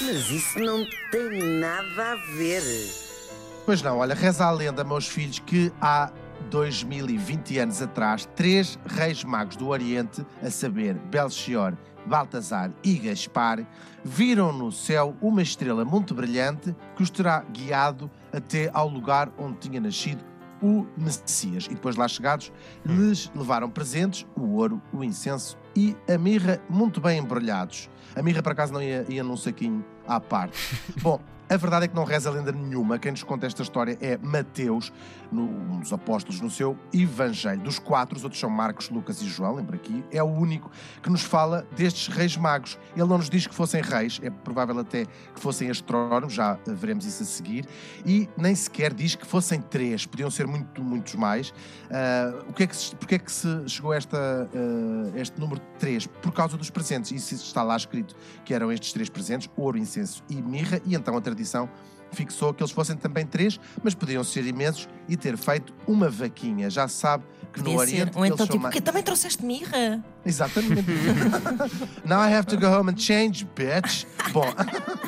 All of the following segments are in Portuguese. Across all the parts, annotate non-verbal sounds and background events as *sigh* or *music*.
Mas isso não tem nada a ver. Pois não, olha, reza a lenda, meus filhos, que há 2020 anos atrás, três reis magos do Oriente, a saber, Belchior, Baltazar e Gaspar, viram no céu uma estrela muito brilhante que os terá guiado até ao lugar onde tinha nascido o Messias. E depois lá chegados, lhes levaram presentes, o ouro, o incenso e a mirra muito bem embrulhados. A mirra, por acaso, não ia, ia num saquinho à parte. *laughs* Bom, a verdade é que não reza lenda nenhuma. Quem nos conta esta história é Mateus, no, um dos apóstolos, no seu Evangelho. Dos quatro, os outros são Marcos, Lucas e João, lembra aqui, é o único que nos fala destes reis magos. Ele não nos diz que fossem reis, é provável até que fossem astrónomos, já veremos isso a seguir, e nem sequer diz que fossem três, podiam ser muito, muitos mais. Uh, o que é que se, porque é que se chegou a esta, uh, este número de três? Por causa dos presentes. Isso está lá escrito que eram estes três presentes, ouro, incenso e mirra, e então a tradição fixou que eles fossem também três, mas podiam ser imensos e ter feito uma vaquinha. Já sabe que Podia no ser. Oriente. Ou então, tipo, mais- porque também trouxeste mirra. Exatamente. *laughs* *laughs* Now I have to go home and change, bitch. Bom. *laughs*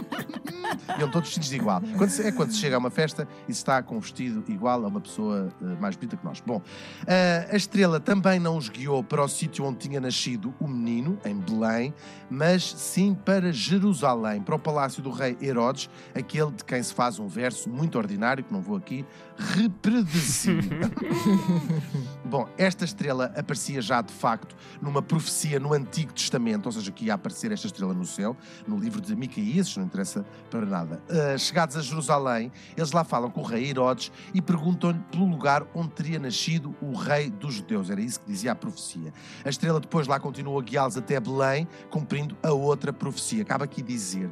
Iam todos vestidos de igual. Quando se- é quando se chega a uma festa e se está com um vestido igual a uma pessoa eh, mais bonita que nós. Bom, eh, a estrela também não os guiou para o sítio onde tinha nascido o menino, em Belém, mas sim para Jerusalém, para o palácio do rei Herodes, aquele de quem se faz um verso muito ordinário, que não vou aqui reproduzir. *laughs* Bom, esta estrela aparecia já de facto numa profecia no Antigo Testamento, ou seja, que ia aparecer esta estrela no céu, no livro de Micaías, não interessa para nada. Ah, chegados a Jerusalém, eles lá falam com o rei Herodes e perguntam-lhe pelo lugar onde teria nascido o rei dos judeus. Era isso que dizia a profecia. A estrela depois lá continua a guiá-los até Belém, cumprindo a outra profecia. Acaba aqui dizer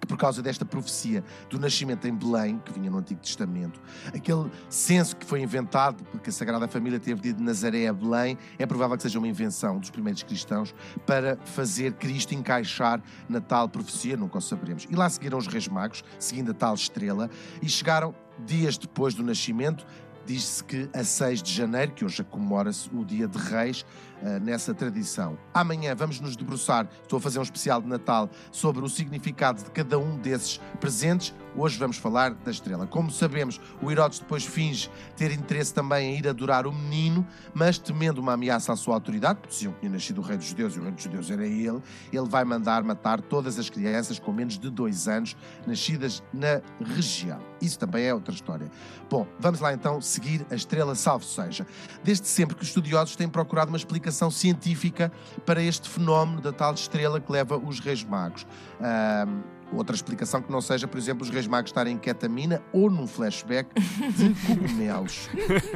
que por causa desta profecia do nascimento em Belém, que vinha no Antigo Testamento, aquele censo que foi inventado, porque a Sagrada Família teve de de Nazaré a Belém, é provável que seja uma invenção dos primeiros cristãos para fazer Cristo encaixar na tal profecia, nunca o saberemos. E lá seguiram os Reis Magos, seguindo a tal estrela, e chegaram dias depois do nascimento. Diz-se que a 6 de janeiro, que hoje comemora-se o Dia de Reis, eh, nessa tradição. Amanhã vamos nos debruçar, estou a fazer um especial de Natal, sobre o significado de cada um desses presentes. Hoje vamos falar da estrela. Como sabemos, o Herodes depois finge ter interesse também em ir adorar o menino, mas temendo uma ameaça à sua autoridade, porque diziam que tinha nascido o rei dos judeus e o rei dos judeus era ele, ele vai mandar matar todas as crianças com menos de dois anos nascidas na região. Isso também é outra história. Bom, vamos lá então seguir a estrela, salvo seja. Desde sempre que os estudiosos têm procurado uma explicação científica para este fenómeno da tal estrela que leva os reis magos. Outra explicação que não seja, por exemplo, os reis magos estarem em ketamina ou num flashback de *laughs* cogumelos.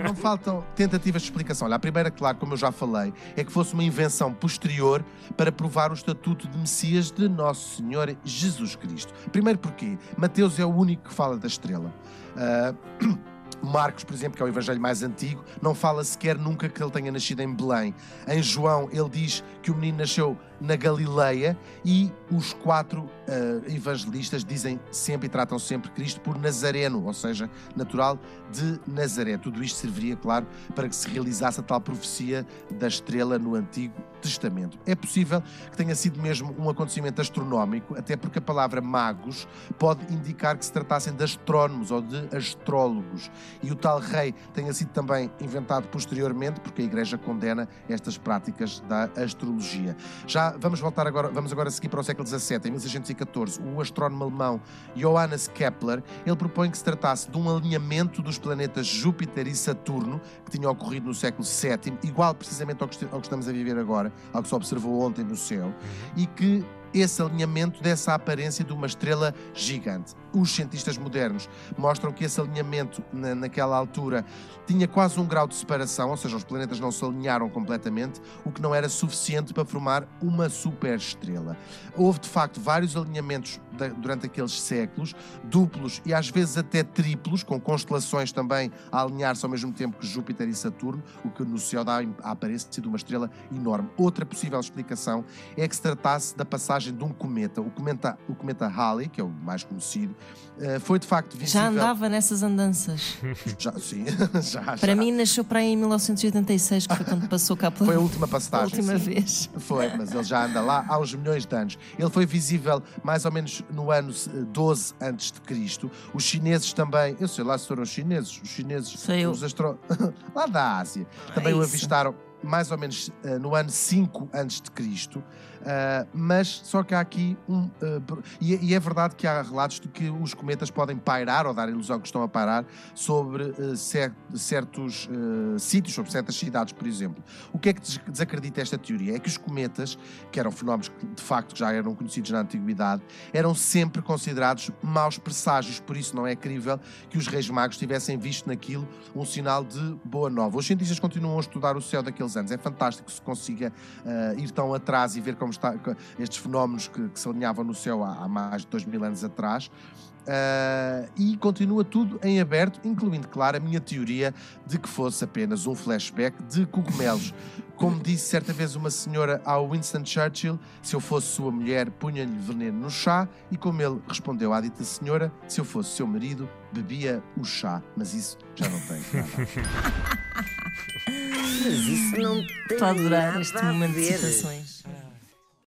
Não faltam tentativas de explicação. Olha, a primeira, claro, como eu já falei, é que fosse uma invenção posterior para provar o estatuto de Messias de Nosso Senhor Jesus Cristo. Primeiro porque Mateus é o único que fala da estrela. Ah, *clears throat* Marcos, por exemplo, que é o evangelho mais antigo, não fala sequer nunca que ele tenha nascido em Belém. Em João, ele diz que o menino nasceu na Galileia e os quatro ah, evangelistas dizem sempre e tratam sempre Cristo por Nazareno, ou seja, natural de Nazaré. Tudo isto serviria, claro, para que se realizasse a tal profecia da estrela no Antigo Testamento. É possível que tenha sido mesmo um acontecimento astronómico, até porque a palavra magos pode indicar que se tratassem de astrónomos ou de astrólogos. E o tal rei tenha sido também inventado posteriormente, porque a Igreja condena estas práticas da astrologia. Já vamos voltar agora, vamos agora seguir para o século XVII, em 1614, o astrónomo alemão Johannes Kepler, ele propõe que se tratasse de um alinhamento dos planetas Júpiter e Saturno, que tinha ocorrido no século VII, igual precisamente ao que, ao que estamos a viver agora, ao que se observou ontem no céu, e que esse alinhamento desse a aparência de uma estrela gigante. Os cientistas modernos mostram que esse alinhamento na, naquela altura tinha quase um grau de separação, ou seja, os planetas não se alinharam completamente, o que não era suficiente para formar uma superestrela. Houve de facto vários alinhamentos durante aqueles séculos, duplos e às vezes até triplos, com constelações também a alinhar-se ao mesmo tempo que Júpiter e Saturno, o que no céu dá a aparência de uma estrela enorme. Outra possível explicação é que se tratasse da passagem de um cometa. O cometa, o cometa Halley, que é o mais conhecido, eh, foi de facto visível. Já andava nessas andanças. Já, sim, *laughs* já, Para já. mim, nasceu para aí em 1986, que foi quando passou cá pela Foi a última *laughs* a passagem. última sim. vez. Foi, mas ele já anda lá há uns milhões de anos. Ele foi visível mais ou menos no ano eh, 12 antes de Cristo. Os chineses também, eu sei lá se foram os chineses, os chineses, Sei eu. os astro... *laughs* lá da Ásia, também É o avistaram mais ou menos eh, no ano 5 antes de Cristo. Uh, mas só que há aqui um. uh, e, e é verdade que há relatos de que os cometas podem pairar ou dar a ilusão que estão a pairar sobre uh, cer- certos uh, sítios, sobre certas cidades, por exemplo. O que é que des- desacredita esta teoria? É que os cometas, que eram fenómenos que de facto já eram conhecidos na antiguidade, eram sempre considerados maus presságios, por isso não é crível que os reis magos tivessem visto naquilo um sinal de boa nova. Os cientistas continuam a estudar o céu anos. É fantástico que se consiga uh, ir tão atrás e ver como está, estes fenómenos que, que se alinhavam no céu há, há mais de dois mil anos atrás. Uh, e continua tudo em aberto, incluindo, claro, a minha teoria de que fosse apenas um flashback de cogumelos. Como disse certa vez uma senhora ao Winston Churchill, se eu fosse sua mulher, punha-lhe veneno no chá, e como ele respondeu à dita senhora, se eu fosse seu marido, bebia o chá. Mas isso já não tem nada. *laughs* Mas isso não tem Estou a adorar nada este momento de ver. citações.